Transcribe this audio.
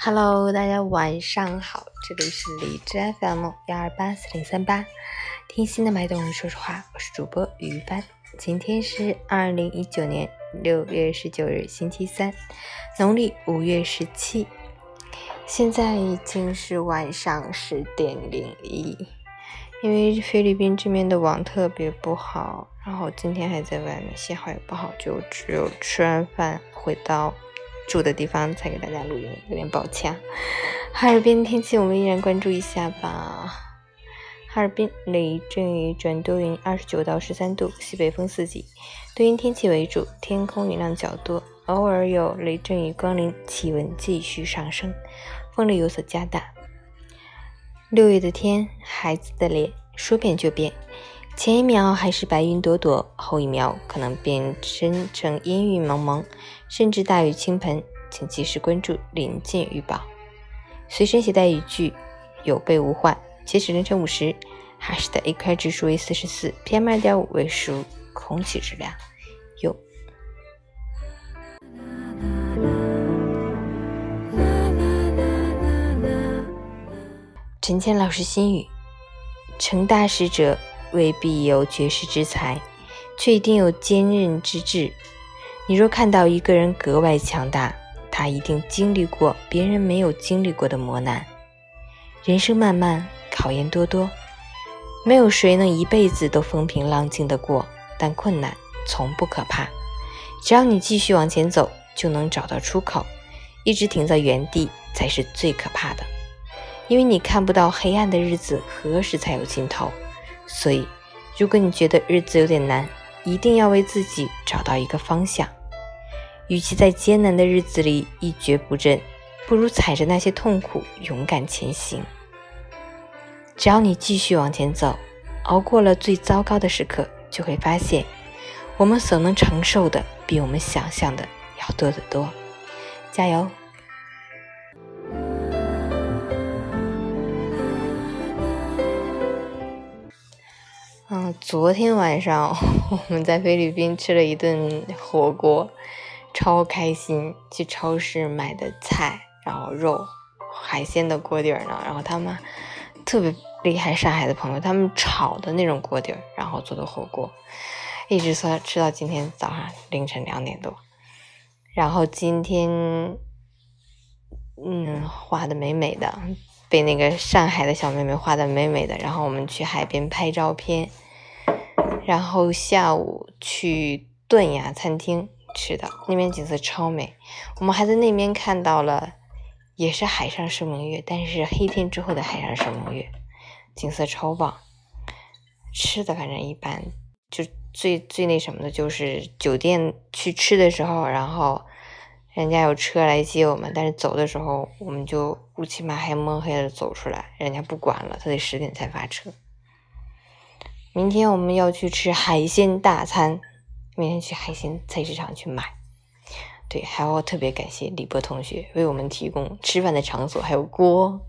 Hello，大家晚上好，这里是荔枝 FM 幺二八四零三八，听心的脉动，说实话，我是主播于帆。今天是二零一九年六月十九日，星期三，农历五月十七，现在已经是晚上十点零一。因为菲律宾这边的网特别不好，然后今天还在外面，信号也不好，就只有吃完饭回到。住的地方才给大家录音，有点抱歉。哈尔滨天气我们依然关注一下吧。哈尔滨雷阵雨转多云，二十九到十三度，西北风四级，多云天气为主，天空云量较多，偶尔有雷阵雨光临，气温继续上升，风力有所加大。六月的天，孩子的脸说变就变，前一秒还是白云朵朵，后一秒可能变身成阴雨蒙蒙。甚至大雨倾盆，请及时关注临近预报，随身携带雨具，有备无患。截止凌晨五时，哈市的 AQI 指数为四十四，PM 二点五为十五，空气质量优。陈谦老师心语：成大事者未必有绝世之才，却一定有坚韧之志。你若看到一个人格外强大，他一定经历过别人没有经历过的磨难。人生漫漫，考验多多，没有谁能一辈子都风平浪静的过。但困难从不可怕，只要你继续往前走，就能找到出口。一直停在原地才是最可怕的，因为你看不到黑暗的日子何时才有尽头。所以，如果你觉得日子有点难，一定要为自己找到一个方向。与其在艰难的日子里一蹶不振，不如踩着那些痛苦勇敢前行。只要你继续往前走，熬过了最糟糕的时刻，就会发现，我们所能承受的比我们想象的要多得多。加油！嗯，昨天晚上 我们在菲律宾吃了一顿火锅。超开心！去超市买的菜，然后肉、海鲜的锅底儿呢，然后他们特别厉害，上海的朋友他们炒的那种锅底儿，然后做的火锅，一直说吃到今天早上凌晨两点多。然后今天，嗯，画的美美的，被那个上海的小妹妹画的美美的。然后我们去海边拍照片，然后下午去顿雅餐厅。吃的那边景色超美，我们还在那边看到了，也是海上生明月，但是黑天之后的海上生明月，景色超棒。吃的反正一般，就最最那什么的就是酒店去吃的时候，然后人家有车来接我们，但是走的时候我们就乌漆嘛黑摸黑的走出来，人家不管了，他得十点才发车。明天我们要去吃海鲜大餐。明天去海鲜菜市场去买，对，还要特别感谢李波同学为我们提供吃饭的场所，还有锅。